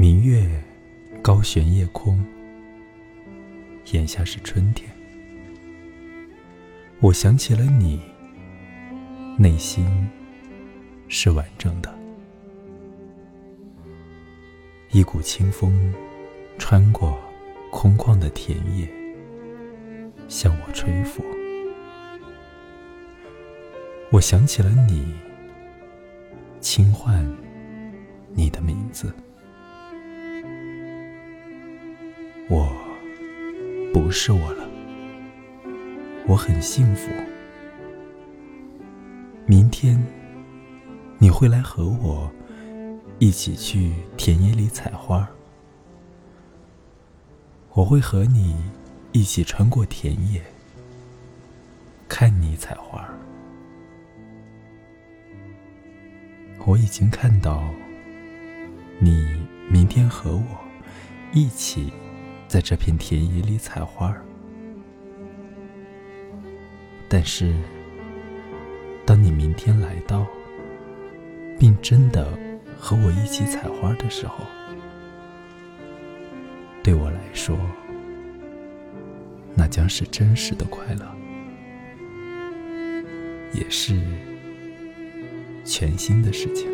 明月高悬夜空，眼下是春天。我想起了你，内心是完整的。一股清风穿过空旷的田野，向我吹拂。我想起了你，轻唤你的名字。不是我了，我很幸福。明天你会来和我一起去田野里采花，我会和你一起穿过田野，看你采花。我已经看到你明天和我一起。在这片田野里采花，但是，当你明天来到，并真的和我一起采花的时候，对我来说，那将是真实的快乐，也是全新的事情。